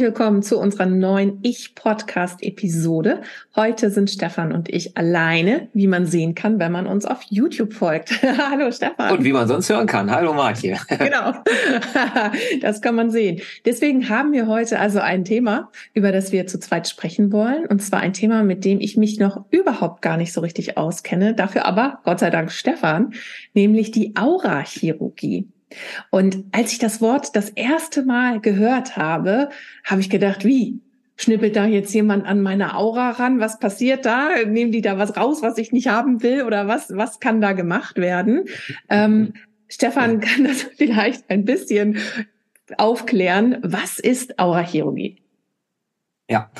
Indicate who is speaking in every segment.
Speaker 1: Herzlich willkommen zu unserer neuen Ich-Podcast-Episode. Heute sind Stefan und ich alleine, wie man sehen kann, wenn man uns auf YouTube folgt. Hallo Stefan.
Speaker 2: Und wie man sonst hören kann. Hallo Martje.
Speaker 1: genau, das kann man sehen. Deswegen haben wir heute also ein Thema, über das wir zu zweit sprechen wollen. Und zwar ein Thema, mit dem ich mich noch überhaupt gar nicht so richtig auskenne. Dafür aber, Gott sei Dank, Stefan, nämlich die Aura-Chirurgie. Und als ich das Wort das erste Mal gehört habe, habe ich gedacht, wie? Schnippelt da jetzt jemand an meine Aura ran? Was passiert da? Nehmen die da was raus, was ich nicht haben will? Oder was, was kann da gemacht werden? Ähm, Stefan kann das vielleicht ein bisschen aufklären. Was ist Aurachirurgie?
Speaker 2: Ja,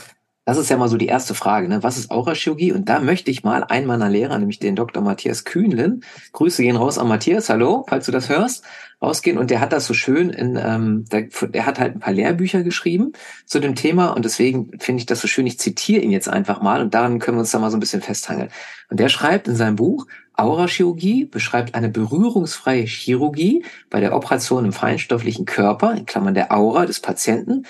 Speaker 2: das ist ja mal so die erste Frage, ne? Was ist Aurachirurgie? Und da möchte ich mal einen meiner Lehrer, nämlich den Dr. Matthias Kühnlen, Grüße gehen raus an Matthias, hallo, falls du das hörst, rausgehen. Und der hat das so schön in, ähm, der, der hat halt ein paar Lehrbücher geschrieben zu dem Thema und deswegen finde ich das so schön. Ich zitiere ihn jetzt einfach mal und daran können wir uns da mal so ein bisschen festhangeln. Und der schreibt in seinem Buch, Aurachirurgie beschreibt eine berührungsfreie Chirurgie bei der Operation im feinstofflichen Körper, in Klammern der Aura des Patienten,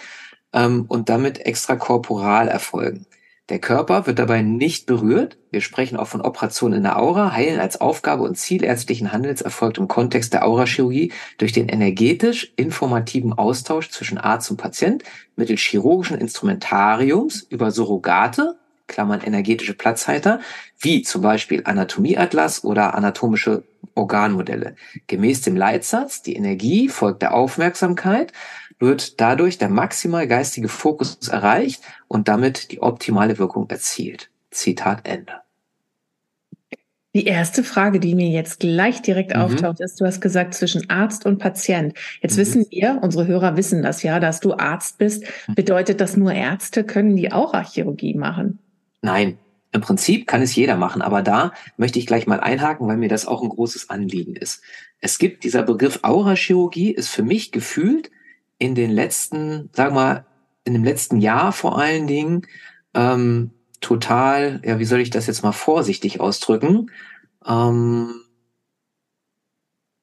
Speaker 2: ähm, und damit extrakorporal erfolgen. Der Körper wird dabei nicht berührt. Wir sprechen auch von Operationen in der Aura. Heilen als Aufgabe und Ziel ärztlichen Handels erfolgt im Kontext der Aurachirurgie durch den energetisch informativen Austausch zwischen Arzt und Patient mittels chirurgischen Instrumentariums über Surrogate, Klammern energetische Platzhalter, wie zum Beispiel Anatomieatlas oder anatomische Organmodelle. Gemäß dem Leitsatz, die Energie folgt der Aufmerksamkeit, wird dadurch der maximal geistige Fokus erreicht und damit die optimale Wirkung erzielt. Zitat Ende.
Speaker 1: Die erste Frage, die mir jetzt gleich direkt mhm. auftaucht, ist, du hast gesagt, zwischen Arzt und Patient. Jetzt mhm. wissen wir, unsere Hörer wissen das ja, dass du Arzt bist. Mhm. Bedeutet das nur Ärzte können die auch Chirurgie machen?
Speaker 2: Nein, im Prinzip kann es jeder machen, aber da möchte ich gleich mal einhaken, weil mir das auch ein großes Anliegen ist. Es gibt dieser Begriff Aurachirurgie ist für mich gefühlt in den letzten, sag mal, in dem letzten Jahr vor allen Dingen ähm, total, ja, wie soll ich das jetzt mal vorsichtig ausdrücken, ähm,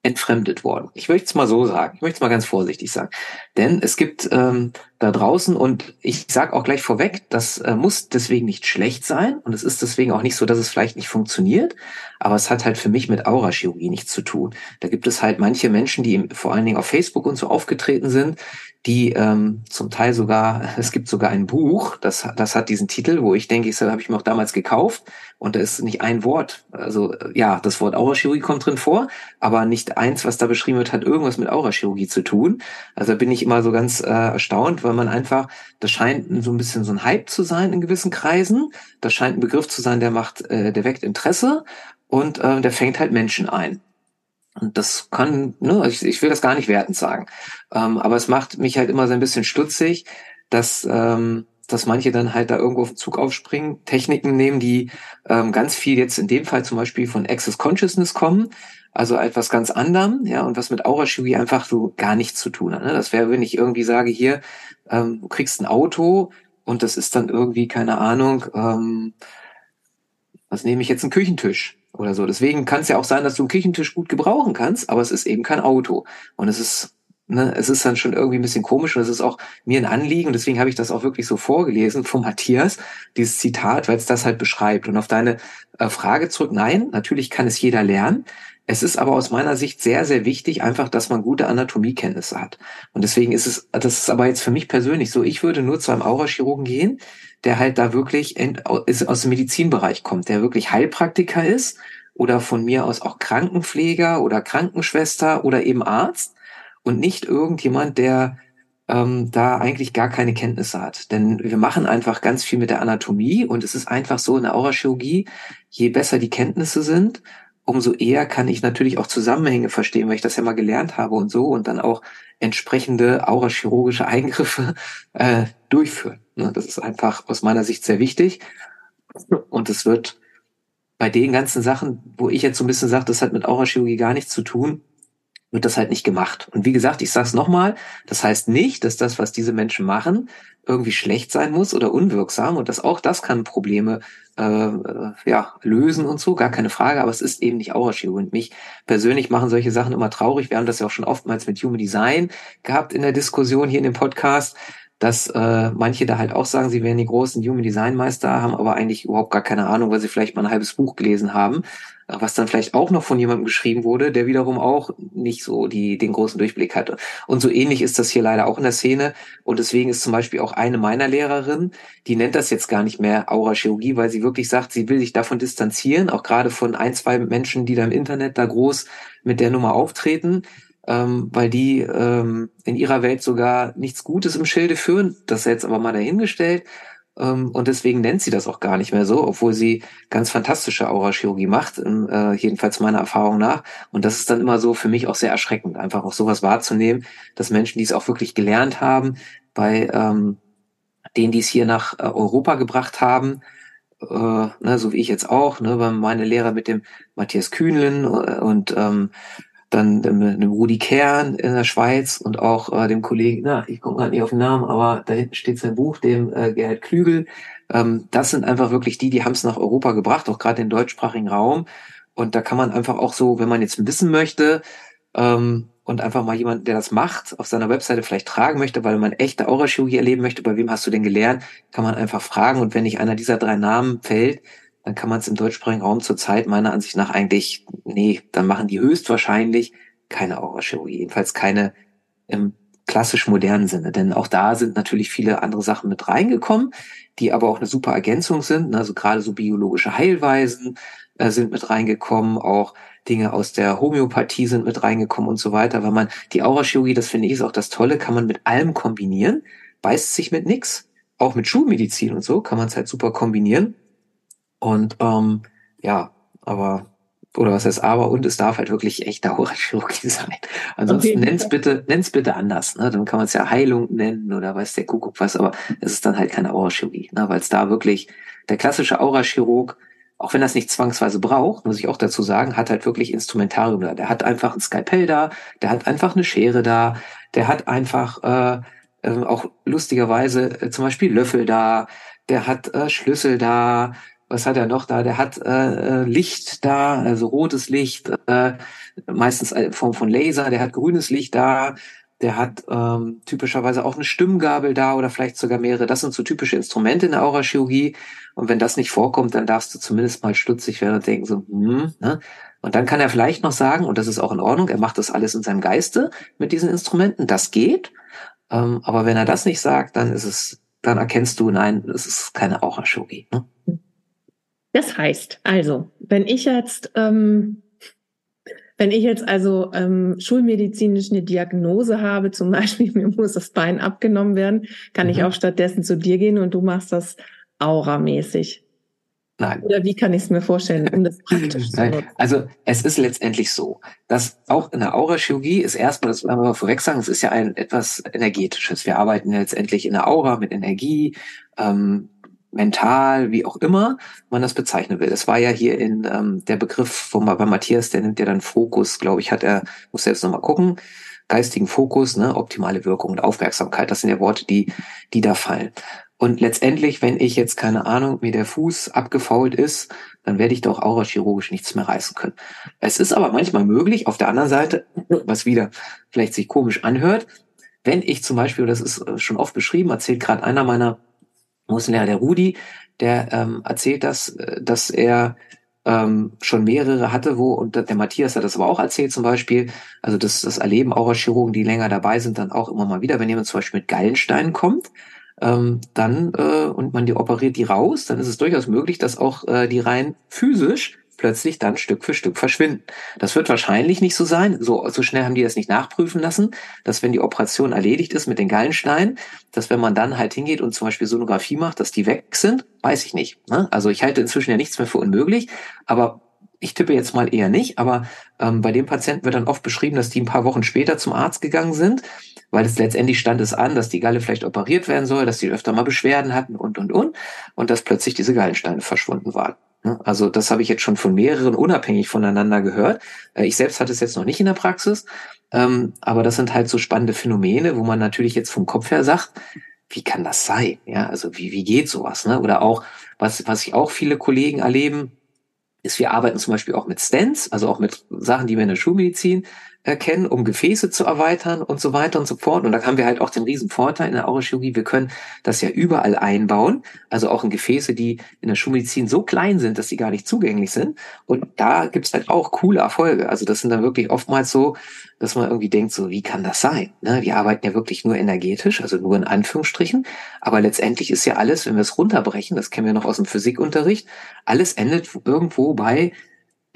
Speaker 2: entfremdet worden. Ich möchte es mal so sagen. Ich möchte es mal ganz vorsichtig sagen. Denn es gibt ähm, da draußen, und ich sage auch gleich vorweg, das äh, muss deswegen nicht schlecht sein und es ist deswegen auch nicht so, dass es vielleicht nicht funktioniert, aber es hat halt für mich mit Aurachirurgie nichts zu tun. Da gibt es halt manche Menschen, die vor allen Dingen auf Facebook und so aufgetreten sind, die ähm, zum Teil sogar, es gibt sogar ein Buch, das, das hat diesen Titel, wo ich denke, ich habe ich mir auch damals gekauft und da ist nicht ein Wort, also ja, das Wort Aurachirurgie kommt drin vor, aber nicht eins, was da beschrieben wird, hat irgendwas mit Aurachirurgie zu tun. Also da bin ich immer so ganz äh, erstaunt, weil man einfach, das scheint so ein bisschen so ein Hype zu sein in gewissen Kreisen, das scheint ein Begriff zu sein, der macht, äh, der weckt Interesse und äh, der fängt halt Menschen ein. Und das kann, ne, ich, ich will das gar nicht wertend sagen. Ähm, aber es macht mich halt immer so ein bisschen stutzig, dass, ähm, dass manche dann halt da irgendwo auf den Zug aufspringen, Techniken nehmen, die ähm, ganz viel jetzt in dem Fall zum Beispiel von Access Consciousness kommen, also etwas ganz anderem, ja, und was mit Aurachirurgie einfach so gar nichts zu tun hat. Ne? Das wäre, wenn ich irgendwie sage, hier, ähm, du kriegst ein Auto und das ist dann irgendwie, keine Ahnung, ähm, was nehme ich jetzt, einen Küchentisch oder so. Deswegen kann es ja auch sein, dass du einen Küchentisch gut gebrauchen kannst, aber es ist eben kein Auto. Und es ist, ne, es ist dann schon irgendwie ein bisschen komisch und es ist auch mir ein Anliegen und deswegen habe ich das auch wirklich so vorgelesen von Matthias, dieses Zitat, weil es das halt beschreibt. Und auf deine äh, Frage zurück, nein, natürlich kann es jeder lernen. Es ist aber aus meiner Sicht sehr, sehr wichtig, einfach, dass man gute Anatomiekenntnisse hat. Und deswegen ist es, das ist aber jetzt für mich persönlich so, ich würde nur zu einem Aurachirurgen gehen, der halt da wirklich aus dem Medizinbereich kommt, der wirklich Heilpraktiker ist oder von mir aus auch Krankenpfleger oder Krankenschwester oder eben Arzt und nicht irgendjemand, der ähm, da eigentlich gar keine Kenntnisse hat. Denn wir machen einfach ganz viel mit der Anatomie und es ist einfach so in der Aurachirurgie, je besser die Kenntnisse sind, umso eher kann ich natürlich auch Zusammenhänge verstehen, weil ich das ja mal gelernt habe und so und dann auch entsprechende aurachirurgische Eingriffe äh, durchführen. Ne, das ist einfach aus meiner Sicht sehr wichtig. Und es wird bei den ganzen Sachen, wo ich jetzt so ein bisschen sage, das hat mit Aurachirurgie gar nichts zu tun, wird das halt nicht gemacht. Und wie gesagt, ich sage es nochmal, das heißt nicht, dass das, was diese Menschen machen, irgendwie schlecht sein muss oder unwirksam und dass auch das kann Probleme äh, ja, lösen und so, gar keine Frage, aber es ist eben nicht Aurachirurgie. Und mich persönlich machen solche Sachen immer traurig. Wir haben das ja auch schon oftmals mit Human Design gehabt in der Diskussion hier in dem Podcast, dass äh, manche da halt auch sagen, sie wären die großen Human Design Meister, haben aber eigentlich überhaupt gar keine Ahnung, weil sie vielleicht mal ein halbes Buch gelesen haben, äh, was dann vielleicht auch noch von jemandem geschrieben wurde, der wiederum auch nicht so die, den großen Durchblick hatte. Und so ähnlich ist das hier leider auch in der Szene. Und deswegen ist zum Beispiel auch eine meiner Lehrerinnen, die nennt das jetzt gar nicht mehr Aura-Chirurgie, weil sie wirklich sagt, sie will sich davon distanzieren, auch gerade von ein, zwei Menschen, die da im Internet da groß mit der Nummer auftreten ähm, weil die ähm, in ihrer Welt sogar nichts Gutes im Schilde führen. Das jetzt aber mal dahingestellt. Ähm, und deswegen nennt sie das auch gar nicht mehr so, obwohl sie ganz fantastische Aurachirurgie macht, äh, jedenfalls meiner Erfahrung nach. Und das ist dann immer so für mich auch sehr erschreckend, einfach auch sowas wahrzunehmen, dass Menschen, die es auch wirklich gelernt haben, bei ähm, denen, die es hier nach äh, Europa gebracht haben, äh, ne, so wie ich jetzt auch, ne, weil meine Lehrer mit dem Matthias Kühnlen äh, und ähm, dann dem, Rudi Kern in der Schweiz und auch äh, dem Kollegen, na, ich komme gerade nicht auf den Namen, aber da hinten steht sein Buch, dem äh, Gerhard Klügel. Ähm, das sind einfach wirklich die, die haben es nach Europa gebracht, auch gerade den deutschsprachigen Raum. Und da kann man einfach auch so, wenn man jetzt wissen möchte ähm, und einfach mal jemanden, der das macht, auf seiner Webseite vielleicht tragen möchte, weil man echte Aurachirurgie erleben möchte, bei wem hast du denn gelernt, kann man einfach fragen. Und wenn nicht einer dieser drei Namen fällt, dann kann man es im deutschsprachigen Raum zurzeit meiner Ansicht nach eigentlich, nee, dann machen die höchstwahrscheinlich keine Aurachirurgie, jedenfalls keine im klassisch modernen Sinne. Denn auch da sind natürlich viele andere Sachen mit reingekommen, die aber auch eine super Ergänzung sind. Also gerade so biologische Heilweisen äh, sind mit reingekommen, auch Dinge aus der Homöopathie sind mit reingekommen und so weiter, weil man die Aurachirurgie, das finde ich ist auch das Tolle, kann man mit allem kombinieren, beißt sich mit nix. Auch mit Schulmedizin und so kann man es halt super kombinieren. Und ähm, ja, aber oder was heißt aber und es darf halt wirklich echter Horrorchirurgie sein. Ansonsten okay. nenn's bitte, nenn's bitte anders. Ne? Dann kann man es ja Heilung nennen oder weiß der Kuckuck was, aber es ist dann halt keine Aurachirurgie, ne? weil es da wirklich der klassische Aurachirurg, auch wenn das nicht zwangsweise braucht, muss ich auch dazu sagen, hat halt wirklich Instrumentarium da. Der hat einfach ein Skalpell da, der hat einfach eine Schere da, der hat einfach äh, äh, auch lustigerweise äh, zum Beispiel Löffel da, der hat äh, Schlüssel da, was hat er noch da? Der hat äh, äh, Licht da, also rotes Licht, äh, meistens in Form von Laser, der hat grünes Licht da, der hat ähm, typischerweise auch eine Stimmgabel da oder vielleicht sogar mehrere. Das sind so typische Instrumente in der Aurachirurgie. Und wenn das nicht vorkommt, dann darfst du zumindest mal stutzig werden und denken so, hm, ne? Und dann kann er vielleicht noch sagen, und das ist auch in Ordnung, er macht das alles in seinem Geiste mit diesen Instrumenten, das geht. Ähm, aber wenn er das nicht sagt, dann ist es, dann erkennst du, nein, es ist keine Aurachirurgie. Ne?
Speaker 1: Das heißt, also, wenn ich jetzt, ähm, wenn ich jetzt also ähm, schulmedizinisch eine Diagnose habe, zum Beispiel mir muss das Bein abgenommen werden, kann mhm. ich auch stattdessen zu dir gehen und du machst das auramäßig. Nein. Oder wie kann ich es mir vorstellen, um das praktisch zu
Speaker 2: nutzen? Also es ist letztendlich so, dass auch in der Aurachirurgie ist erstmal, das wollen wir vorweg sagen, es ist ja ein etwas energetisches. Wir arbeiten letztendlich in der Aura mit Energie. Ähm, mental, wie auch immer man das bezeichnen will. Das war ja hier in ähm, der Begriff von bei Matthias, der nimmt ja dann Fokus, glaube ich, hat er, muss selbst nochmal gucken, geistigen Fokus, ne, optimale Wirkung und Aufmerksamkeit, das sind ja Worte, die, die da fallen. Und letztendlich, wenn ich jetzt keine Ahnung, wie der Fuß abgefault ist, dann werde ich doch aurachirurgisch nichts mehr reißen können. Es ist aber manchmal möglich, auf der anderen Seite, was wieder vielleicht sich komisch anhört, wenn ich zum Beispiel, das ist äh, schon oft beschrieben, erzählt gerade einer meiner Muslehrer, der Rudi, der ähm, erzählt das, äh, dass er ähm, schon mehrere hatte, wo, und der Matthias hat das aber auch erzählt zum Beispiel, also das, das erleben auch Chirurgen, die länger dabei sind, dann auch immer mal wieder, wenn jemand zum Beispiel mit Gallensteinen kommt, ähm, dann äh, und man die operiert die raus, dann ist es durchaus möglich, dass auch äh, die rein physisch plötzlich dann Stück für Stück verschwinden. Das wird wahrscheinlich nicht so sein. So, so schnell haben die das nicht nachprüfen lassen, dass wenn die Operation erledigt ist mit den Gallensteinen, dass wenn man dann halt hingeht und zum Beispiel Sonographie macht, dass die weg sind, weiß ich nicht. Ne? Also ich halte inzwischen ja nichts mehr für unmöglich, aber ich tippe jetzt mal eher nicht, aber ähm, bei dem Patienten wird dann oft beschrieben, dass die ein paar Wochen später zum Arzt gegangen sind, weil es letztendlich stand es an, dass die Galle vielleicht operiert werden soll, dass die öfter mal Beschwerden hatten und, und, und, und dass plötzlich diese Gallensteine verschwunden waren. Ne? Also das habe ich jetzt schon von mehreren unabhängig voneinander gehört. Äh, ich selbst hatte es jetzt noch nicht in der Praxis, ähm, aber das sind halt so spannende Phänomene, wo man natürlich jetzt vom Kopf her sagt, wie kann das sein? Ja, also wie, wie geht sowas? Ne? Oder auch, was, was ich auch viele Kollegen erleben, ist, wir arbeiten zum Beispiel auch mit Stents, also auch mit Sachen, die wir in der Schulmedizin erkennen, um Gefäße zu erweitern und so weiter und so fort. Und da haben wir halt auch den riesen Vorteil in der Aurochirurgie, wir können das ja überall einbauen, also auch in Gefäße, die in der Schulmedizin so klein sind, dass sie gar nicht zugänglich sind. Und da gibt's halt auch coole Erfolge. Also das sind dann wirklich oftmals so, dass man irgendwie denkt, so wie kann das sein? Ne? Wir arbeiten ja wirklich nur energetisch, also nur in Anführungsstrichen. Aber letztendlich ist ja alles, wenn wir es runterbrechen, das kennen wir noch aus dem Physikunterricht, alles endet irgendwo bei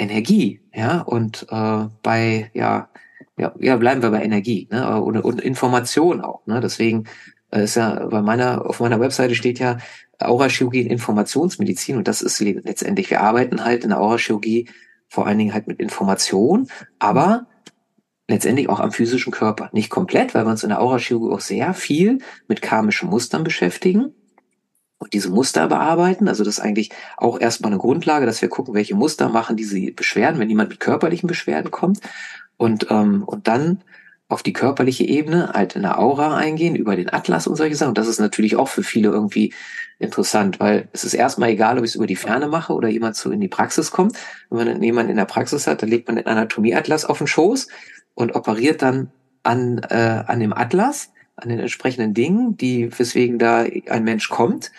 Speaker 2: Energie, ja, und äh, bei, ja, ja, ja, bleiben wir bei Energie, ne, und, und Information auch, ne, deswegen äh, ist ja bei meiner, auf meiner Webseite steht ja Aurachirurgie und Informationsmedizin und das ist letztendlich, wir arbeiten halt in der Aurachirurgie vor allen Dingen halt mit Information, aber letztendlich auch am physischen Körper. Nicht komplett, weil wir uns in der Aurachirurgie auch sehr viel mit karmischen Mustern beschäftigen und diese Muster bearbeiten. Also das ist eigentlich auch erstmal eine Grundlage, dass wir gucken, welche Muster machen diese Beschwerden, wenn jemand mit körperlichen Beschwerden kommt. Und, ähm, und dann auf die körperliche Ebene halt in der Aura eingehen, über den Atlas und solche Sachen. Und das ist natürlich auch für viele irgendwie interessant, weil es ist erstmal egal, ob ich es über die Ferne mache oder jemand so in die Praxis kommt. Wenn man jemanden in der Praxis hat, dann legt man den Anatomieatlas auf den Schoß und operiert dann an, äh, an dem Atlas an den entsprechenden Dingen, die, weswegen da ein Mensch kommt.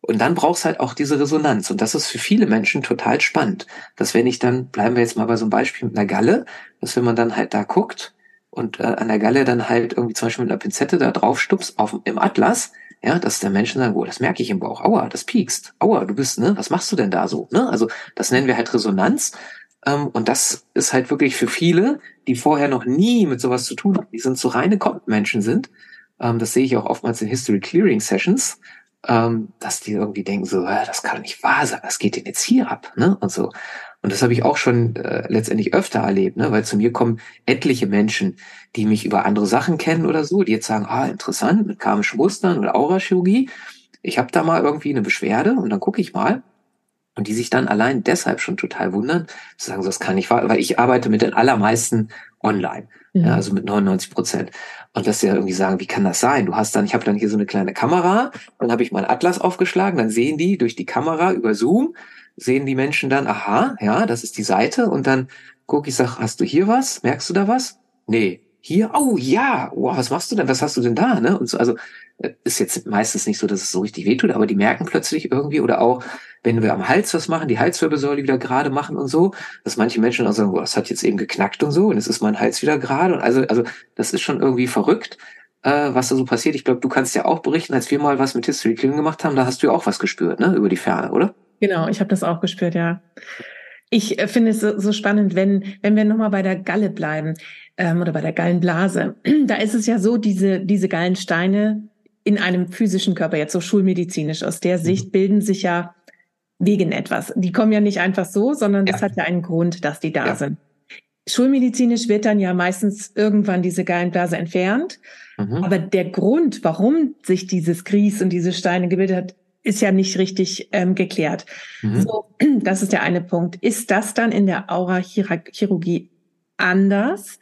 Speaker 2: Und dann brauchst halt auch diese Resonanz. Und das ist für viele Menschen total spannend. Dass wenn ich dann, bleiben wir jetzt mal bei so einem Beispiel mit einer Galle, dass wenn man dann halt da guckt und äh, an der Galle dann halt irgendwie zum Beispiel mit einer Pinzette da drauf stupst auf, im Atlas, ja, dass der Mensch sagt, oh, das merke ich im Bauch, aua, das piekst, aua, du bist, ne, was machst du denn da so, ne? Also das nennen wir halt Resonanz. Ähm, und das ist halt wirklich für viele, die vorher noch nie mit sowas zu tun haben, die sind so reine Menschen sind. Ähm, das sehe ich auch oftmals in History Clearing Sessions, ähm, dass die irgendwie denken so, das kann nicht wahr sein, was geht denn jetzt hier ab, ne? Und so. Und das habe ich auch schon äh, letztendlich öfter erlebt, ne? weil zu mir kommen etliche Menschen, die mich über andere Sachen kennen oder so, die jetzt sagen, ah, interessant, mit karmischen Mustern oder Aurachirurgie. Ich habe da mal irgendwie eine Beschwerde und dann gucke ich mal und die sich dann allein deshalb schon total wundern, zu sagen, das kann ich, weil ich arbeite mit den allermeisten online, mhm. ja, also mit 99 Prozent. Und dass sie ja irgendwie sagen, wie kann das sein? Du hast dann, ich habe dann hier so eine kleine Kamera, dann habe ich meinen Atlas aufgeschlagen, dann sehen die durch die Kamera über Zoom, sehen die Menschen dann, aha, ja, das ist die Seite und dann gucke ich, sag, hast du hier was? Merkst du da was? Nee. Hier, oh ja, wow, was machst du denn? Was hast du denn da? Ne? Und so, also äh, ist jetzt meistens nicht so, dass es so richtig wehtut, aber die merken plötzlich irgendwie oder auch, wenn wir am Hals was machen, die Halswirbelsäule wieder gerade machen und so, dass manche Menschen auch sagen, boah, das hat jetzt eben geknackt und so und es ist mein Hals wieder gerade und also, also das ist schon irgendwie verrückt, äh, was da so passiert. Ich glaube, du kannst ja auch berichten, als wir mal was mit History Killing gemacht haben, da hast du ja auch was gespürt, ne, über die Ferne, oder?
Speaker 1: Genau, ich habe das auch gespürt, ja. Ich äh, finde es so, so, spannend, wenn, wenn wir nochmal bei der Galle bleiben ähm, oder bei der Gallenblase. Da ist es ja so, diese, diese Gallensteine in einem physischen Körper, jetzt so schulmedizinisch, aus der Sicht mhm. bilden sich ja wegen etwas. Die kommen ja nicht einfach so, sondern das ja. hat ja einen Grund, dass die da ja. sind. Schulmedizinisch wird dann ja meistens irgendwann diese Gallenblase entfernt. Mhm. Aber der Grund, warum sich dieses Gries und diese Steine gebildet hat, ist ja nicht richtig ähm, geklärt. Mhm. So, das ist der eine Punkt. Ist das dann in der Aura-Chirurgie anders?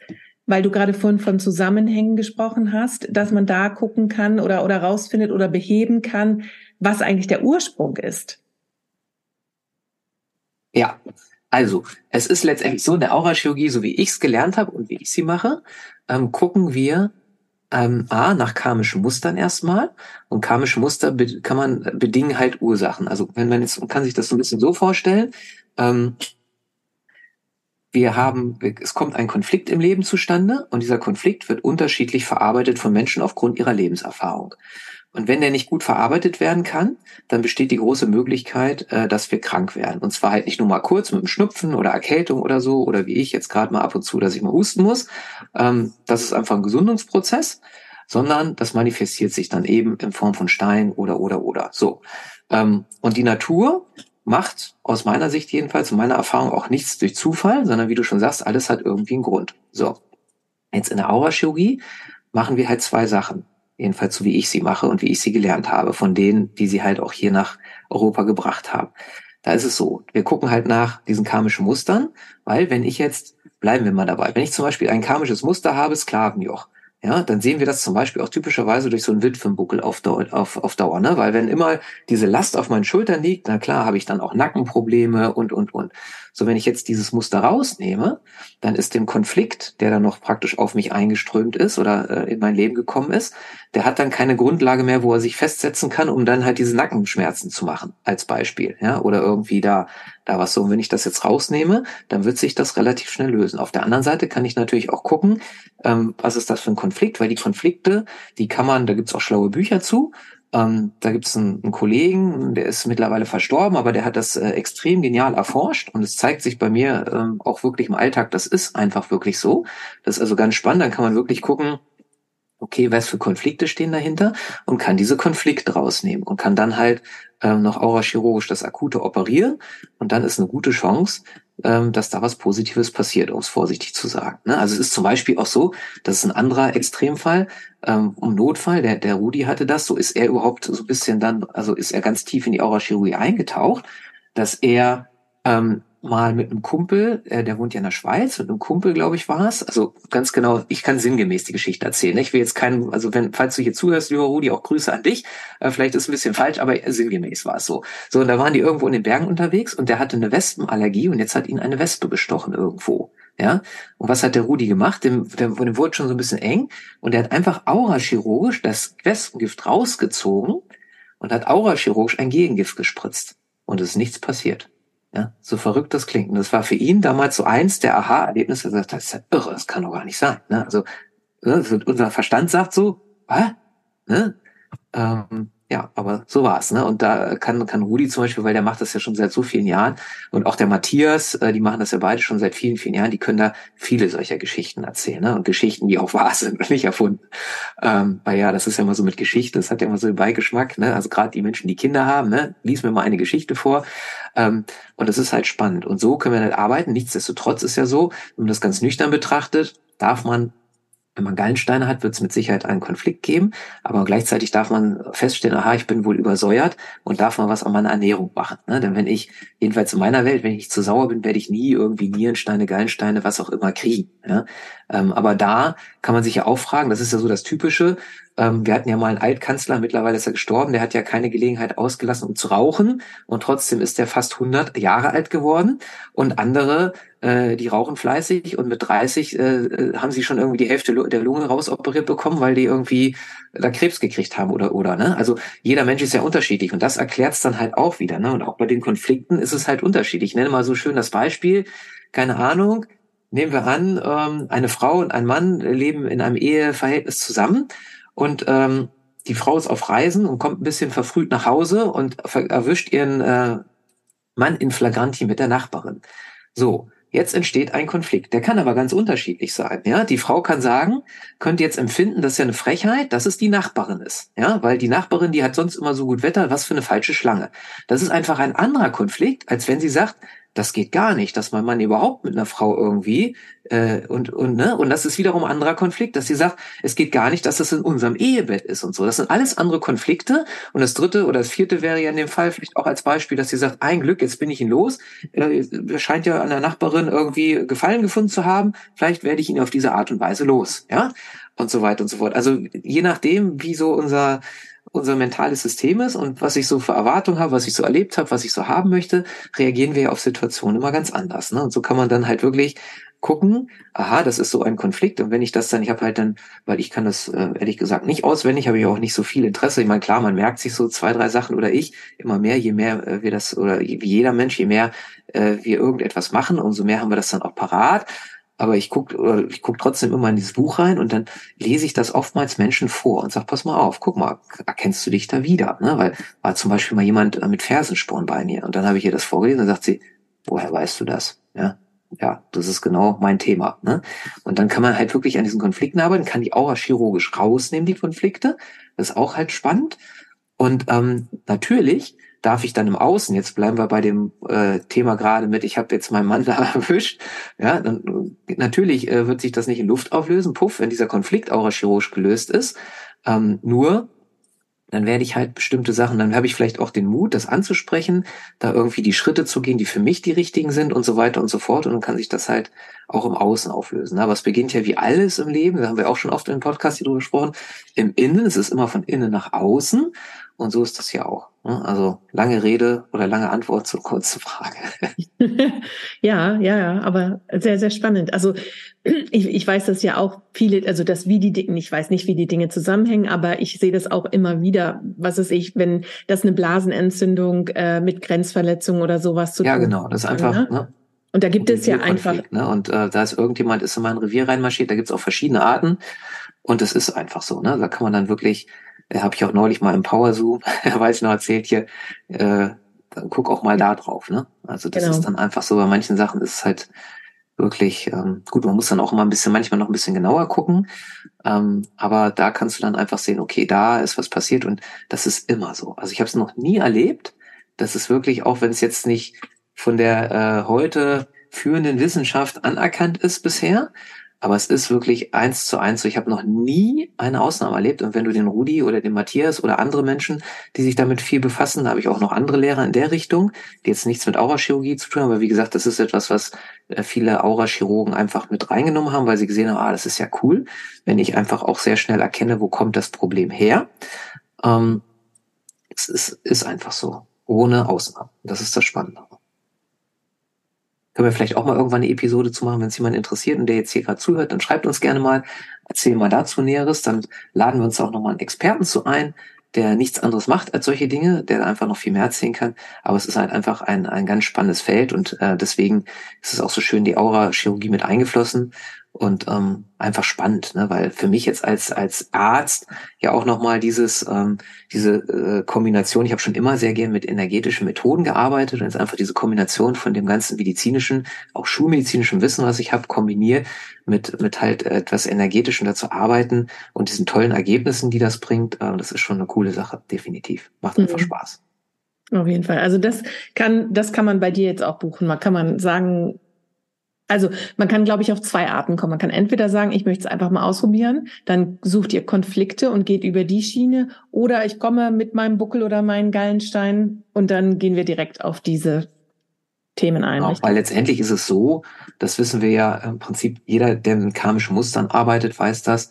Speaker 1: Weil du gerade vorhin von Zusammenhängen gesprochen hast, dass man da gucken kann oder, oder rausfindet oder beheben kann, was eigentlich der Ursprung ist.
Speaker 2: Ja, also es ist letztendlich so, in der Aurachirurgie, so wie ich es gelernt habe und wie ich sie mache, ähm, gucken wir ähm, A, nach karmischen Mustern erstmal. Und karmische Muster kann man bedingen halt Ursachen. Also wenn man jetzt, man kann sich das so ein bisschen so vorstellen, ähm, wir haben, es kommt ein Konflikt im Leben zustande und dieser Konflikt wird unterschiedlich verarbeitet von Menschen aufgrund ihrer Lebenserfahrung. Und wenn der nicht gut verarbeitet werden kann, dann besteht die große Möglichkeit, äh, dass wir krank werden. Und zwar halt nicht nur mal kurz mit einem Schnupfen oder Erkältung oder so, oder wie ich jetzt gerade mal ab und zu, dass ich mal husten muss. Ähm, das ist einfach ein Gesundungsprozess, sondern das manifestiert sich dann eben in Form von Stein oder oder oder. So. Ähm, und die Natur macht aus meiner Sicht jedenfalls, und meiner Erfahrung auch nichts durch Zufall, sondern wie du schon sagst, alles hat irgendwie einen Grund. So. Jetzt in der Aurachirurgie machen wir halt zwei Sachen. Jedenfalls so wie ich sie mache und wie ich sie gelernt habe, von denen, die sie halt auch hier nach Europa gebracht haben. Da ist es so, wir gucken halt nach diesen karmischen Mustern, weil wenn ich jetzt, bleiben wir mal dabei, wenn ich zum Beispiel ein karmisches Muster habe, Sklavenjoch, ja, dann sehen wir das zum Beispiel auch typischerweise durch so einen Witwenbuckel auf Dauer, auf, auf Dauer, ne? Weil wenn immer diese Last auf meinen Schultern liegt, na klar, habe ich dann auch Nackenprobleme und, und, und. So, wenn ich jetzt dieses Muster rausnehme, dann ist dem Konflikt, der dann noch praktisch auf mich eingeströmt ist oder äh, in mein Leben gekommen ist, der hat dann keine Grundlage mehr, wo er sich festsetzen kann, um dann halt diese Nackenschmerzen zu machen, als Beispiel, ja, oder irgendwie da, da was so. Und wenn ich das jetzt rausnehme, dann wird sich das relativ schnell lösen. Auf der anderen Seite kann ich natürlich auch gucken, ähm, was ist das für ein Konflikt, weil die Konflikte, die kann man, da gibt's auch schlaue Bücher zu, ähm, da gibt es einen, einen, Kollegen, der ist mittlerweile verstorben, aber der hat das äh, extrem genial erforscht. Und es zeigt sich bei mir ähm, auch wirklich im Alltag, das ist einfach wirklich so. Das ist also ganz spannend, dann kann man wirklich gucken, okay, was für Konflikte stehen dahinter und kann diese Konflikte rausnehmen und kann dann halt ähm, noch aurachirurgisch das Akute operieren. Und dann ist eine gute Chance, ähm, dass da was Positives passiert, um es vorsichtig zu sagen. Ne? Also es ist zum Beispiel auch so, das ist ein anderer Extremfall, ähm, um Notfall, der, der Rudi hatte das, so ist er überhaupt so ein bisschen dann, also ist er ganz tief in die Aurachirurgie eingetaucht, dass er ähm, mal mit einem Kumpel, äh, der wohnt ja in der Schweiz, mit einem Kumpel, glaube ich, war es. Also ganz genau, ich kann sinngemäß die Geschichte erzählen. Ne? Ich will jetzt keinen, also wenn, falls du hier zuhörst, lieber Rudi, auch Grüße an dich. Äh, vielleicht ist es ein bisschen falsch, aber sinngemäß war es so. So, und da waren die irgendwo in den Bergen unterwegs und der hatte eine Wespenallergie und jetzt hat ihn eine Wespe bestochen irgendwo. Ja, und was hat der Rudi gemacht? Dem, dem, dem wurde schon so ein bisschen eng und er hat einfach aurachirurgisch das Wespengift rausgezogen und hat aurachirurgisch ein Gegengift gespritzt. Und es ist nichts passiert. Ja, so verrückt das klingt. Und das war für ihn damals so eins der Aha-Erlebnisse. Er das ist ja irre, das kann doch gar nicht sein. Ne? Also ne, unser Verstand sagt so, was? Ne? Ähm, ja, aber so war's, ne? Und da kann, kann Rudi zum Beispiel, weil der macht das ja schon seit so vielen Jahren und auch der Matthias, äh, die machen das ja beide schon seit vielen, vielen Jahren, die können da viele solcher Geschichten erzählen, ne? Und Geschichten, die auch wahr sind und nicht erfunden. Ähm, weil ja, das ist ja immer so mit Geschichte, das hat ja immer so den Beigeschmack, ne? Also gerade die Menschen, die Kinder haben, ne? Lies mir mal eine Geschichte vor. Ähm, und das ist halt spannend. Und so können wir halt arbeiten. Nichtsdestotrotz ist ja so, wenn man das ganz nüchtern betrachtet, darf man wenn man Gallensteine hat, wird es mit Sicherheit einen Konflikt geben, aber gleichzeitig darf man feststellen, aha, ich bin wohl übersäuert und darf mal was an meiner Ernährung machen. Ne? Denn wenn ich, jedenfalls in meiner Welt, wenn ich zu sauer bin, werde ich nie irgendwie Nierensteine, Gallensteine, was auch immer kriegen. Ja? Ähm, aber da kann man sich ja auch fragen, das ist ja so das Typische, ähm, wir hatten ja mal einen Altkanzler, mittlerweile ist er gestorben, der hat ja keine Gelegenheit ausgelassen, um zu rauchen. Und trotzdem ist er fast 100 Jahre alt geworden. Und andere, äh, die rauchen fleißig und mit 30 äh, äh, haben sie schon irgendwie die Hälfte der Lunge rausoperiert bekommen, weil die irgendwie da Krebs gekriegt haben oder oder ne? Also jeder Mensch ist ja unterschiedlich. Und das erklärt es dann halt auch wieder, ne? Und auch bei den Konflikten ist es halt unterschiedlich. Ich nenne mal so schön das Beispiel, keine Ahnung, nehmen wir an, ähm, eine Frau und ein Mann leben in einem Eheverhältnis zusammen und ähm, die Frau ist auf Reisen und kommt ein bisschen verfrüht nach Hause und erwischt ihren äh, Mann in Flagranti mit der Nachbarin. So, jetzt entsteht ein Konflikt. Der kann aber ganz unterschiedlich sein. Ja, die Frau kann sagen, könnte jetzt empfinden, dass ja eine Frechheit, dass es die Nachbarin ist. Ja, weil die Nachbarin, die hat sonst immer so gut Wetter, was für eine falsche Schlange. Das ist einfach ein anderer Konflikt, als wenn sie sagt, das geht gar nicht, dass mein Mann überhaupt mit einer Frau irgendwie äh, und und ne und das ist wiederum ein anderer Konflikt, dass sie sagt, es geht gar nicht, dass das in unserem Ehebett ist und so. Das sind alles andere Konflikte und das dritte oder das vierte wäre ja in dem Fall vielleicht auch als Beispiel, dass sie sagt, ein Glück, jetzt bin ich ihn los. Äh, scheint ja an der Nachbarin irgendwie Gefallen gefunden zu haben. Vielleicht werde ich ihn auf diese Art und Weise los, ja und so weiter und so fort. Also je nachdem, wie so unser unser mentales System ist und was ich so für Erwartungen habe, was ich so erlebt habe, was ich so haben möchte, reagieren wir ja auf Situationen immer ganz anders. Ne? Und so kann man dann halt wirklich gucken, aha, das ist so ein Konflikt und wenn ich das dann, ich habe halt dann, weil ich kann das äh, ehrlich gesagt nicht auswendig, habe ich auch nicht so viel Interesse. Ich meine, klar, man merkt sich so zwei, drei Sachen oder ich immer mehr, je mehr äh, wir das oder wie jeder Mensch, je mehr äh, wir irgendetwas machen, umso mehr haben wir das dann auch parat aber ich gucke ich guck trotzdem immer in dieses Buch rein und dann lese ich das oftmals Menschen vor und sag, pass mal auf, guck mal, erkennst du dich da wieder? Ne? Weil war zum Beispiel mal jemand äh, mit Fersensporn bei mir und dann habe ich ihr das vorgelesen und sagt sie, woher weißt du das? Ja, ja, das ist genau mein Thema. Ne? Und dann kann man halt wirklich an diesen Konflikten arbeiten, kann die Aura chirurgisch rausnehmen, die Konflikte. Das ist auch halt spannend. Und ähm, natürlich darf ich dann im Außen, jetzt bleiben wir bei dem äh, Thema gerade mit, ich habe jetzt meinen Mann da erwischt, ja, dann natürlich äh, wird sich das nicht in Luft auflösen, puff, wenn dieser Konflikt auch chirurgisch gelöst ist. Ähm, nur dann werde ich halt bestimmte Sachen, dann habe ich vielleicht auch den Mut, das anzusprechen, da irgendwie die Schritte zu gehen, die für mich die richtigen sind und so weiter und so fort. Und dann kann sich das halt auch im Außen auflösen. Aber es beginnt ja wie alles im Leben, da haben wir auch schon oft im Podcast hier drüber gesprochen, im Innen, es ist immer von innen nach außen. Und so ist das ja auch. Ne? Also lange Rede oder lange Antwort zur kurzen Frage.
Speaker 1: ja, ja, ja, aber sehr, sehr spannend. Also ich, ich weiß das ja auch viele, also das wie die Dinge, ich weiß nicht, wie die Dinge zusammenhängen, aber ich sehe das auch immer wieder, was ist ich, wenn das eine Blasenentzündung äh, mit Grenzverletzung oder sowas zu
Speaker 2: ja, tun Ja, genau, das ist einfach, ne?
Speaker 1: ne? Und da gibt es ja einfach.
Speaker 2: Ne? Und äh, da ist irgendjemand, ist in mein Revier reinmarschiert, da gibt es auch verschiedene Arten. Und es ist einfach so, ne? Da kann man dann wirklich äh, habe ich auch neulich mal im Power Zoom, weiß ich noch erzählt hier, äh, dann guck auch mal da drauf, ne? Also das genau. ist dann einfach so, bei manchen Sachen ist es halt wirklich, ähm, gut, man muss dann auch immer ein bisschen, manchmal noch ein bisschen genauer gucken, ähm, aber da kannst du dann einfach sehen, okay, da ist was passiert und das ist immer so. Also ich habe es noch nie erlebt, dass es wirklich, auch wenn es jetzt nicht von der äh, heute führenden Wissenschaft anerkannt ist bisher, aber es ist wirklich eins zu eins. Ich habe noch nie eine Ausnahme erlebt. Und wenn du den Rudi oder den Matthias oder andere Menschen, die sich damit viel befassen, da habe ich auch noch andere Lehrer in der Richtung, die jetzt nichts mit Aurachirurgie zu tun haben. Aber wie gesagt, das ist etwas, was äh, viele Aurachirurgen einfach mit reingenommen haben, weil sie gesehen haben, ah, das ist ja cool, wenn ich einfach auch sehr schnell erkenne, wo kommt das Problem her. Ähm, es ist, ist einfach so. Ohne Ausnahme. Das ist das Spannende. Können wir vielleicht auch mal irgendwann eine Episode zu machen, wenn es jemand interessiert und der jetzt hier gerade zuhört, dann schreibt uns gerne mal, erzähl mal dazu Näheres, dann laden wir uns auch nochmal einen Experten zu ein, der nichts anderes macht als solche Dinge, der einfach noch viel mehr erzählen kann. Aber es ist halt einfach ein, ein ganz spannendes Feld und äh, deswegen ist es auch so schön, die Aura-Chirurgie mit eingeflossen und ähm, einfach spannend, ne? weil für mich jetzt als als Arzt ja auch noch mal dieses ähm, diese äh, Kombination. Ich habe schon immer sehr gern mit energetischen Methoden gearbeitet und jetzt einfach diese Kombination von dem ganzen medizinischen, auch schulmedizinischen Wissen, was ich habe, kombiniert mit mit halt etwas energetischem dazu arbeiten und diesen tollen Ergebnissen, die das bringt. Äh, das ist schon eine coole Sache, definitiv. Macht einfach mhm. Spaß.
Speaker 1: Auf jeden Fall. Also das kann, das kann man bei dir jetzt auch buchen. Man kann man sagen, also man kann, glaube ich, auf zwei Arten kommen. Man kann entweder sagen, ich möchte es einfach mal ausprobieren, dann sucht ihr Konflikte und geht über die Schiene, oder ich komme mit meinem Buckel oder meinen Gallenstein und dann gehen wir direkt auf diese Themen ein.
Speaker 2: Genau, weil letztendlich ist es so, das wissen wir ja im Prinzip, jeder, der mit karmischen Mustern arbeitet, weiß das,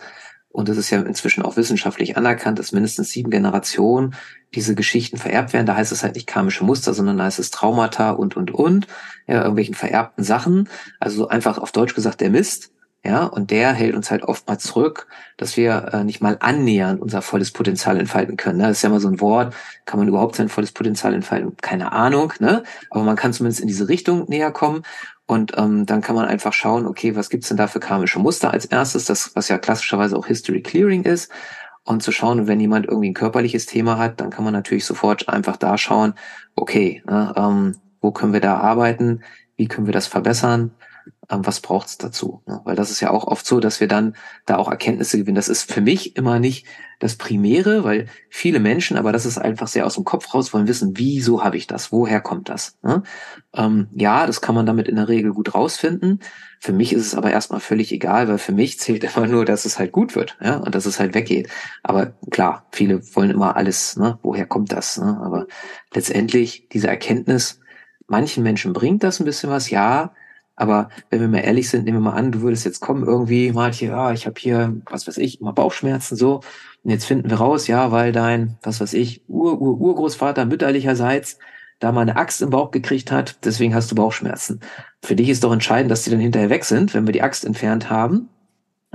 Speaker 2: und es ist ja inzwischen auch wissenschaftlich anerkannt, dass mindestens sieben Generationen diese Geschichten vererbt werden. Da heißt es halt nicht karmische Muster, sondern da heißt es Traumata und, und, und, ja, irgendwelchen vererbten Sachen. Also einfach auf Deutsch gesagt der Mist. Ja, und der hält uns halt oftmals zurück, dass wir äh, nicht mal annähernd unser volles Potenzial entfalten können. Ne? Das ist ja immer so ein Wort, kann man überhaupt sein volles Potenzial entfalten? Keine Ahnung, ne? Aber man kann zumindest in diese Richtung näher kommen. Und ähm, dann kann man einfach schauen, okay, was gibt's denn da für karmische Muster als erstes, das, was ja klassischerweise auch History Clearing ist. Und zu schauen, wenn jemand irgendwie ein körperliches Thema hat, dann kann man natürlich sofort einfach da schauen, okay, ne, ähm, wo können wir da arbeiten, wie können wir das verbessern was braucht's dazu? Ne? Weil das ist ja auch oft so, dass wir dann da auch Erkenntnisse gewinnen. Das ist für mich immer nicht das Primäre, weil viele Menschen, aber das ist einfach sehr aus dem Kopf raus, wollen wissen, wieso habe ich das? Woher kommt das? Ne? Ähm, ja, das kann man damit in der Regel gut rausfinden. Für mich ist es aber erstmal völlig egal, weil für mich zählt immer nur, dass es halt gut wird, ja, und dass es halt weggeht. Aber klar, viele wollen immer alles, ne? Woher kommt das? Ne? Aber letztendlich diese Erkenntnis, manchen Menschen bringt das ein bisschen was, ja, aber wenn wir mal ehrlich sind, nehmen wir mal an, du würdest jetzt kommen irgendwie, hier, ja, ich habe hier, was weiß ich, immer Bauchschmerzen so. Und jetzt finden wir raus, ja, weil dein, was weiß ich, Ur, Ur, Urgroßvater mütterlicherseits da mal eine Axt im Bauch gekriegt hat, deswegen hast du Bauchschmerzen. Für dich ist doch entscheidend, dass die dann hinterher weg sind, wenn wir die Axt entfernt haben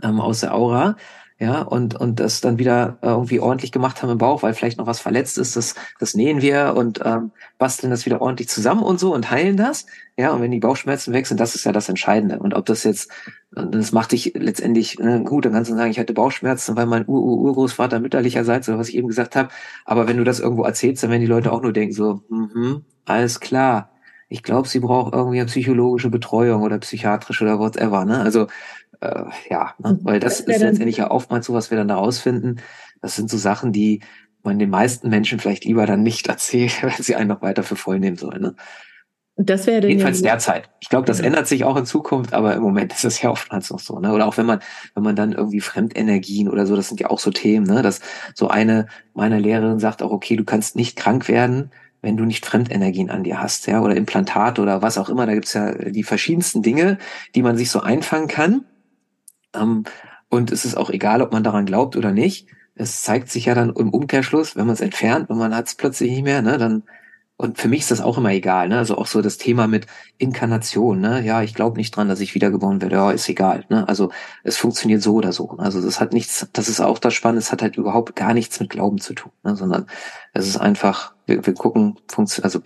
Speaker 2: ähm, aus der Aura ja, und, und das dann wieder äh, irgendwie ordentlich gemacht haben im Bauch, weil vielleicht noch was verletzt ist, das, das nähen wir und ähm, basteln das wieder ordentlich zusammen und so und heilen das. Ja, und wenn die Bauchschmerzen weg sind, das ist ja das Entscheidende. Und ob das jetzt, das macht dich letztendlich, ne, gut, dann kannst du sagen, ich hatte Bauchschmerzen, weil mein Ur -Ur Urgroßvater mütterlicherseits, oder was ich eben gesagt habe, aber wenn du das irgendwo erzählst, dann werden die Leute auch nur denken, so, mhm, alles klar. Ich glaube, sie braucht irgendwie eine psychologische Betreuung oder psychiatrische oder whatever. Ne? Also äh, ja, ne? weil das ist letztendlich ja oftmals so, was wir dann da rausfinden. Das sind so Sachen, die man den meisten Menschen vielleicht lieber dann nicht erzählt, wenn sie einen noch weiter für voll nehmen sollen. Ne?
Speaker 1: Das wäre
Speaker 2: jedenfalls ja derzeit. Ich glaube, das ja. ändert sich auch in Zukunft, aber im Moment ist es ja oftmals noch so. Ne? Oder auch wenn man, wenn man dann irgendwie Fremdenergien oder so, das sind ja auch so Themen. Ne? Dass so eine meiner Lehrerin sagt auch, okay, du kannst nicht krank werden, wenn du nicht Fremdenergien an dir hast, ja, oder Implantate oder was auch immer. Da gibt's ja die verschiedensten Dinge, die man sich so einfangen kann. Ähm, und es ist auch egal, ob man daran glaubt oder nicht. Es zeigt sich ja dann im Umkehrschluss, wenn man es entfernt und man hat es plötzlich nicht mehr, ne, dann und für mich ist das auch immer egal, ne? Also auch so das Thema mit Inkarnation, ne? Ja, ich glaube nicht dran, dass ich wiedergeboren werde. Ja, ist egal, ne? Also es funktioniert so oder so. Also das hat nichts, das ist auch das Spannende, es hat halt überhaupt gar nichts mit Glauben zu tun, ne? sondern es ist einfach, wir, wir gucken, also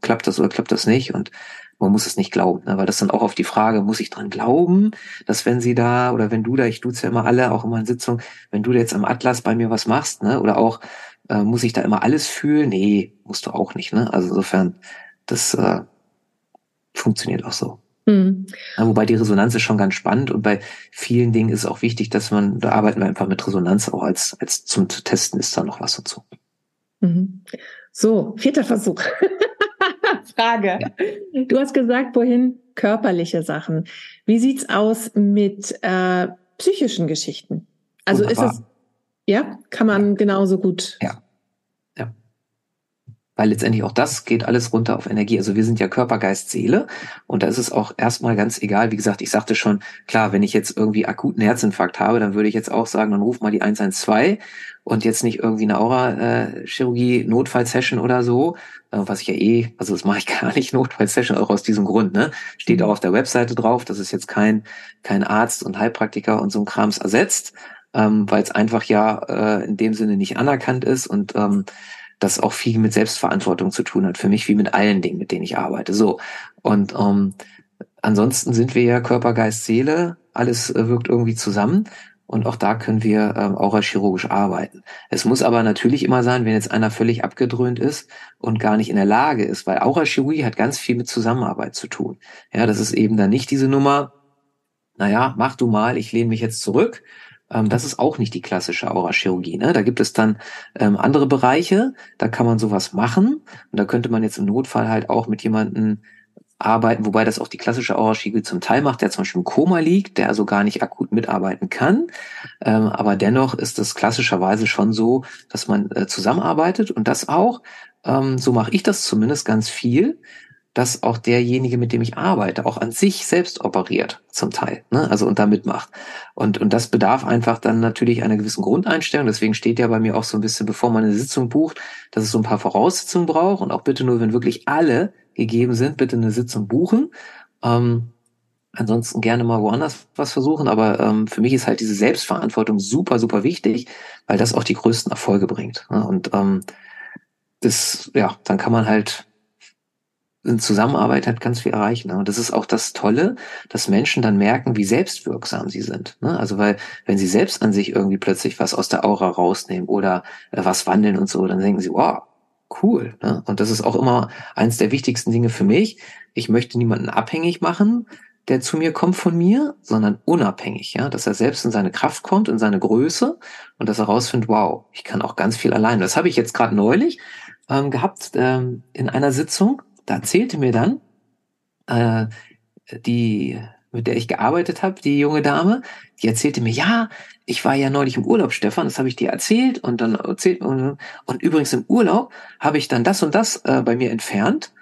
Speaker 2: klappt das oder klappt das nicht und man muss es nicht glauben, ne? weil das dann auch auf die Frage, muss ich dran glauben, dass wenn sie da oder wenn du da, ich tut's ja immer alle, auch immer in Sitzung, wenn du da jetzt am Atlas bei mir was machst, ne, oder auch äh, muss ich da immer alles fühlen? Nee, musst du auch nicht, ne? Also insofern, das äh, funktioniert auch so. Mhm. Ja, wobei die Resonanz ist schon ganz spannend und bei vielen Dingen ist es auch wichtig, dass man, da arbeiten wir einfach mit Resonanz auch als, als zum Testen ist da noch was dazu.
Speaker 1: Mhm. So, vierter Versuch. Frage. Ja. Du hast gesagt, wohin körperliche Sachen. Wie sieht's aus mit äh, psychischen Geschichten? Also Wunderbar. ist es ja, kann man genauso gut.
Speaker 2: Ja. Weil letztendlich auch das geht alles runter auf Energie. Also wir sind ja Körper, Geist, Seele. Und da ist es auch erstmal ganz egal. Wie gesagt, ich sagte schon, klar, wenn ich jetzt irgendwie akuten Herzinfarkt habe, dann würde ich jetzt auch sagen, dann ruf mal die 112 und jetzt nicht irgendwie eine Aura-Chirurgie, Notfallsession oder so, äh, was ich ja eh, also das mache ich gar nicht, Notfallsession, auch aus diesem Grund, ne? Steht mhm. auch auf der Webseite drauf, dass es jetzt kein, kein Arzt und Heilpraktiker und so ein Krams ersetzt ähm, weil es einfach ja äh, in dem Sinne nicht anerkannt ist und ähm, das auch viel mit Selbstverantwortung zu tun hat, für mich wie mit allen Dingen, mit denen ich arbeite. So. Und ähm, ansonsten sind wir ja Körper, Geist, Seele, alles äh, wirkt irgendwie zusammen. Und auch da können wir ähm, auch chirurgisch arbeiten. Es muss aber natürlich immer sein, wenn jetzt einer völlig abgedröhnt ist und gar nicht in der Lage ist, weil Aurachirurgie hat ganz viel mit Zusammenarbeit zu tun. Ja, das ist eben dann nicht diese Nummer, naja, mach du mal, ich lehne mich jetzt zurück, ähm, das ist auch nicht die klassische Aurachirurgie. Ne? Da gibt es dann ähm, andere Bereiche, da kann man sowas machen. Und da könnte man jetzt im Notfall halt auch mit jemandem arbeiten, wobei das auch die klassische Aurachirurgie zum Teil macht, der zum Beispiel im Koma liegt, der also gar nicht akut mitarbeiten kann. Ähm, aber dennoch ist es klassischerweise schon so, dass man äh, zusammenarbeitet und das auch, ähm, so mache ich das zumindest ganz viel, dass auch derjenige, mit dem ich arbeite, auch an sich selbst operiert, zum Teil, ne? also und da mitmacht. Und, und das bedarf einfach dann natürlich einer gewissen Grundeinstellung. Deswegen steht ja bei mir auch so ein bisschen, bevor man eine Sitzung bucht, dass es so ein paar Voraussetzungen braucht und auch bitte nur, wenn wirklich alle gegeben sind, bitte eine Sitzung buchen. Ähm, ansonsten gerne mal woanders was versuchen, aber ähm, für mich ist halt diese Selbstverantwortung super, super wichtig, weil das auch die größten Erfolge bringt. Ne? Und ähm, das, ja, dann kann man halt Zusammenarbeit halt ganz viel erreichen. Und das ist auch das Tolle, dass Menschen dann merken, wie selbstwirksam sie sind. Ne? Also weil, wenn sie selbst an sich irgendwie plötzlich was aus der Aura rausnehmen oder äh, was wandeln und so, dann denken sie, wow, cool. Ne? Und das ist auch immer eines der wichtigsten Dinge für mich. Ich möchte niemanden abhängig machen, der zu mir kommt von mir, sondern unabhängig, ja, dass er selbst in seine Kraft kommt, in seine Größe und dass er rausfindet, wow, ich kann auch ganz viel allein. Das habe ich jetzt gerade neulich ähm, gehabt ähm, in einer Sitzung da erzählte mir dann äh, die, mit der ich gearbeitet habe, die junge Dame, die erzählte mir, ja, ich war ja neulich im Urlaub, Stefan, das habe ich dir erzählt und dann erzählt und, und übrigens im Urlaub habe ich dann das und das äh, bei mir entfernt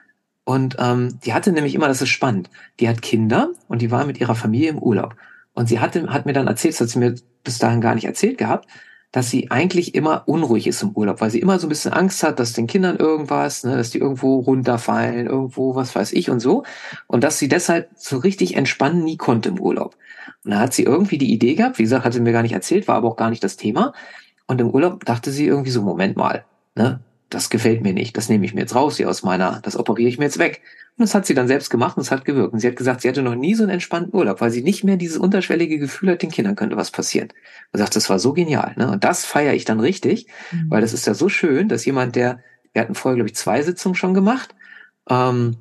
Speaker 2: und ähm, die hatte nämlich immer, das ist spannend, die hat Kinder und die war mit ihrer Familie im Urlaub und sie hatte, hat mir dann erzählt, das hat sie mir bis dahin gar nicht erzählt gehabt, dass sie eigentlich immer unruhig ist im Urlaub, weil sie immer so ein bisschen Angst hat, dass den Kindern irgendwas, ne, dass die irgendwo runterfallen, irgendwo was weiß ich und so. Und dass sie deshalb so richtig entspannen nie konnte im Urlaub. Und da hat sie irgendwie die Idee gehabt, wie gesagt, hat sie mir gar nicht erzählt, war aber auch gar nicht das Thema. Und im Urlaub dachte sie irgendwie so, Moment mal, ne, das gefällt mir nicht, das nehme ich mir jetzt raus hier aus meiner, das operiere ich mir jetzt weg. Und das hat sie dann selbst gemacht und es hat gewirkt. Und sie hat gesagt, sie hatte noch nie so einen entspannten Urlaub, weil sie nicht mehr dieses unterschwellige Gefühl hat, den Kindern könnte was passieren. Und sagt, das war so genial. Ne? Und das feiere ich dann richtig, mhm. weil das ist ja so schön, dass jemand, der, wir hatten vorher, glaube ich, zwei Sitzungen schon gemacht, ähm,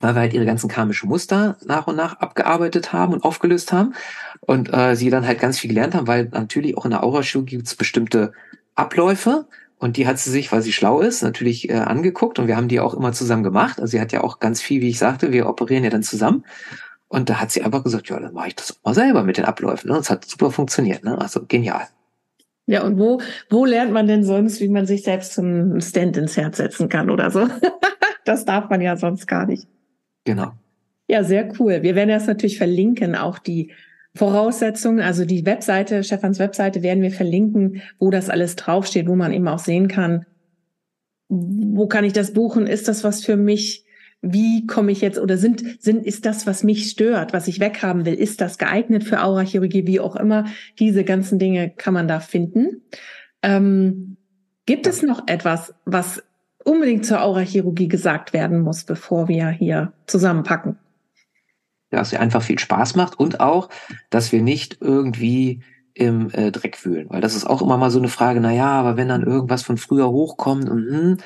Speaker 2: weil wir halt ihre ganzen karmischen Muster nach und nach abgearbeitet haben und aufgelöst haben. Und äh, sie dann halt ganz viel gelernt haben, weil natürlich auch in der Aura-Schule gibt es bestimmte Abläufe, Und die hat sie sich, weil sie schlau ist, natürlich äh, angeguckt und wir haben die auch immer zusammen gemacht. Also sie hat ja auch ganz viel, wie ich sagte, wir operieren ja dann zusammen. Und da hat sie einfach gesagt, ja, dann mache ich das auch mal selber mit den Abläufen. Ne? Und es hat super funktioniert. Ne? Also genial.
Speaker 1: Ja, und wo, wo lernt man denn sonst, wie man sich selbst zum Stand ins Herz setzen kann oder so? das darf man ja sonst gar nicht.
Speaker 2: Genau.
Speaker 1: Ja, sehr cool. Wir werden das natürlich verlinken, auch die Voraussetzungen, also die Webseite, Stefans Webseite werden wir verlinken, wo das alles draufsteht, wo man eben auch sehen kann, wo kann ich das buchen? Ist das was für mich? Wie komme ich jetzt oder sind, sind, ist das, was mich stört, was ich weghaben will, ist das geeignet für Aurachirurgie, wie auch immer? Diese ganzen Dinge kann man da finden. Ähm, gibt es noch etwas, was unbedingt zur Aurachirurgie gesagt werden muss, bevor wir hier zusammenpacken?
Speaker 2: Dass sie einfach viel Spaß macht und auch, dass wir nicht irgendwie im äh, Dreck wühlen. Weil das ist auch immer mal so eine Frage, na ja, aber wenn dann irgendwas von früher hochkommt und hm,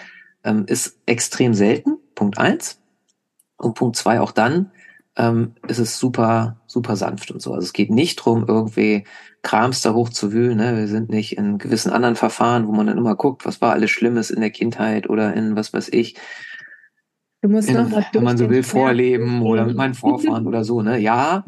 Speaker 2: ähm, ist extrem selten, Punkt eins. Und Punkt zwei auch dann, ähm, ist es super, super sanft und so. Also es geht nicht drum, irgendwie Krams da hochzuwühlen. Ne? Wir sind nicht in gewissen anderen Verfahren, wo man dann immer guckt, was war alles Schlimmes in der Kindheit oder in was weiß ich,
Speaker 1: Du musst noch
Speaker 2: mal wenn man so will, vorleben oder mit meinen Vorfahren oder so, ne? Ja,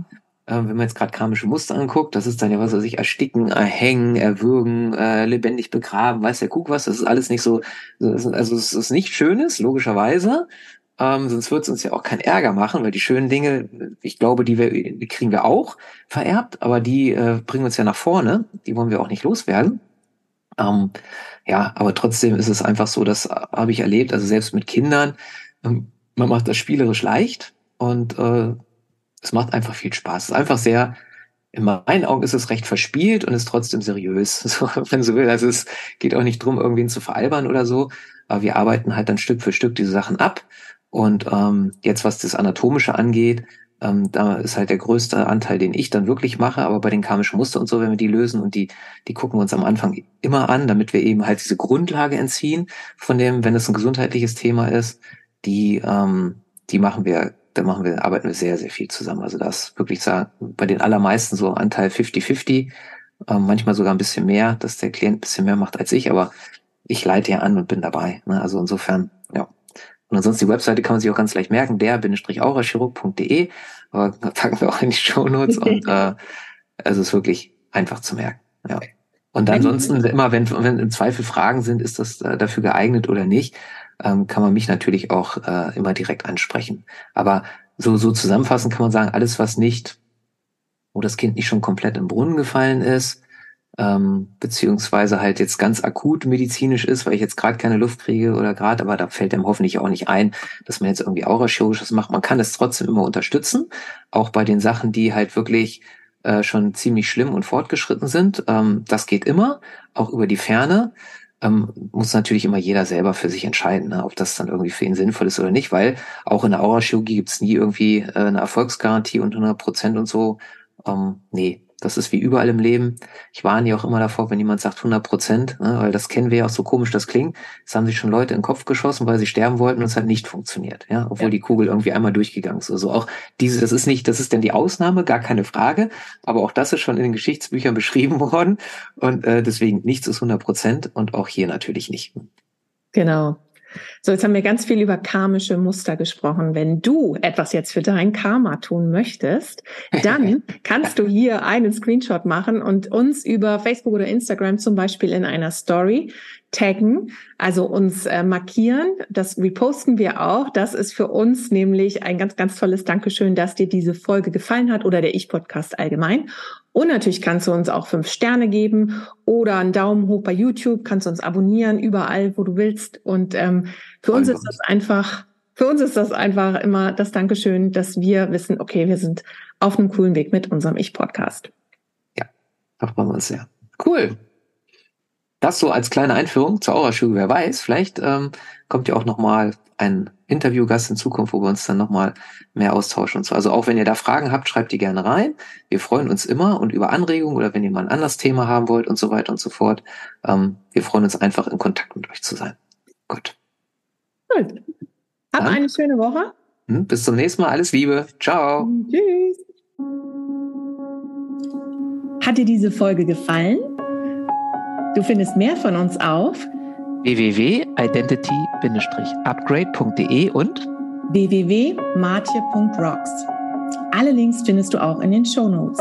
Speaker 2: äh, wenn man jetzt gerade karmische Muster anguckt, das ist dann ja was, was ich ersticken, erhängen, erwürgen, äh, lebendig begraben, weiß der Kuck was, das ist alles nicht so, also es ist nicht Schönes, logischerweise. Ähm, sonst wird es uns ja auch keinen Ärger machen, weil die schönen Dinge, ich glaube, die, wir, die kriegen wir auch vererbt, aber die äh, bringen uns ja nach vorne, die wollen wir auch nicht loswerden. Ähm, ja, aber trotzdem ist es einfach so, das habe ich erlebt, also selbst mit Kindern, man macht das spielerisch leicht und äh, es macht einfach viel Spaß. Es ist einfach sehr, in meinen Augen ist es recht verspielt und ist trotzdem seriös, so, wenn so will. Also es geht auch nicht drum, irgendwen zu veralbern oder so, aber wir arbeiten halt dann Stück für Stück diese Sachen ab. Und ähm, jetzt, was das Anatomische angeht, ähm, da ist halt der größte Anteil, den ich dann wirklich mache, aber bei den karmischen Muster und so, wenn wir die lösen und die, die gucken wir uns am Anfang immer an, damit wir eben halt diese Grundlage entziehen von dem, wenn es ein gesundheitliches Thema ist, die, ähm, die machen wir, da machen wir, arbeiten wir sehr, sehr viel zusammen. Also das wirklich sagen, bei den allermeisten so Anteil 50-50, ähm, manchmal sogar ein bisschen mehr, dass der Klient ein bisschen mehr macht als ich, aber ich leite ja an und bin dabei. Ne? Also insofern, ja. Und ansonsten die Webseite kann man sich auch ganz leicht merken, der-aurachirurg.de, aber packen wir auch in die Show Notes und äh, es ist wirklich einfach zu merken. Ja. Und ansonsten immer, wenn, wenn im Zweifel Fragen sind, ist das äh, dafür geeignet oder nicht, ähm, kann man mich natürlich auch äh, immer direkt ansprechen. Aber so, so zusammenfassend kann man sagen, alles, was nicht, wo das Kind nicht schon komplett im Brunnen gefallen ist, ähm, beziehungsweise halt jetzt ganz akut medizinisch ist, weil ich jetzt gerade keine Luft kriege oder gerade, aber da fällt einem hoffentlich auch nicht ein, dass man jetzt irgendwie Aurachirurgisches macht. Man kann es trotzdem immer unterstützen, auch bei den Sachen, die halt wirklich äh, schon ziemlich schlimm und fortgeschritten sind. Ähm, das geht immer, auch über die Ferne ähm, muss natürlich immer jeder selber für sich entscheiden, ne, ob das dann irgendwie für ihn sinnvoll ist oder nicht, weil auch in der Aurachirurgie gibt's nie irgendwie äh, eine Erfolgsgarantie und 100 Prozent und so. Ähm, nee, das ist wie überall im Leben. Ich warne ja auch immer davor, wenn jemand sagt 100 Prozent, ne, weil das kennen wir ja auch so komisch, das klingt. Es haben sich schon Leute in den Kopf geschossen, weil sie sterben wollten und es hat nicht funktioniert, ja, obwohl ja. die Kugel irgendwie einmal durchgegangen ist. Also auch diese, das ist nicht, das ist denn die Ausnahme, gar keine Frage. Aber auch das ist schon in den Geschichtsbüchern beschrieben worden und äh, deswegen nichts ist 100 Prozent und auch hier natürlich nicht.
Speaker 1: Genau. So, jetzt haben wir ganz viel über karmische Muster gesprochen. Wenn du etwas jetzt für dein Karma tun möchtest, dann kannst du hier einen Screenshot machen und uns über Facebook oder Instagram zum Beispiel in einer Story taggen, also uns äh, markieren. Das reposten wir auch. Das ist für uns nämlich ein ganz, ganz tolles Dankeschön, dass dir diese Folge gefallen hat oder der Ich-Podcast allgemein. Und natürlich kannst du uns auch fünf Sterne geben oder einen Daumen hoch bei YouTube, kannst du uns abonnieren, überall, wo du willst. Und ähm, für uns ist das einfach, für uns ist das einfach immer das Dankeschön, dass wir wissen, okay, wir sind auf einem coolen Weg mit unserem Ich-Podcast.
Speaker 2: Ja, da freuen wir uns sehr. Cool. Das so als kleine Einführung zur Aura-Schule. Wer weiß, vielleicht ähm, kommt ja auch noch mal ein Interviewgast in Zukunft, wo wir uns dann nochmal mehr austauschen und so. Also auch wenn ihr da Fragen habt, schreibt die gerne rein. Wir freuen uns immer und über Anregungen oder wenn ihr mal ein anderes Thema haben wollt und so weiter und so fort. Ähm, wir freuen uns einfach in Kontakt mit euch zu sein. Gut.
Speaker 1: Gut. Hab dann, eine schöne Woche.
Speaker 2: Hm, bis zum nächsten Mal. Alles Liebe. Ciao. Tschüss.
Speaker 1: Hat dir diese Folge gefallen? Du findest mehr von uns auf
Speaker 2: www.identity-upgrade.de und
Speaker 1: www.martje.rocks. Alle Links findest du auch in den Show Notes.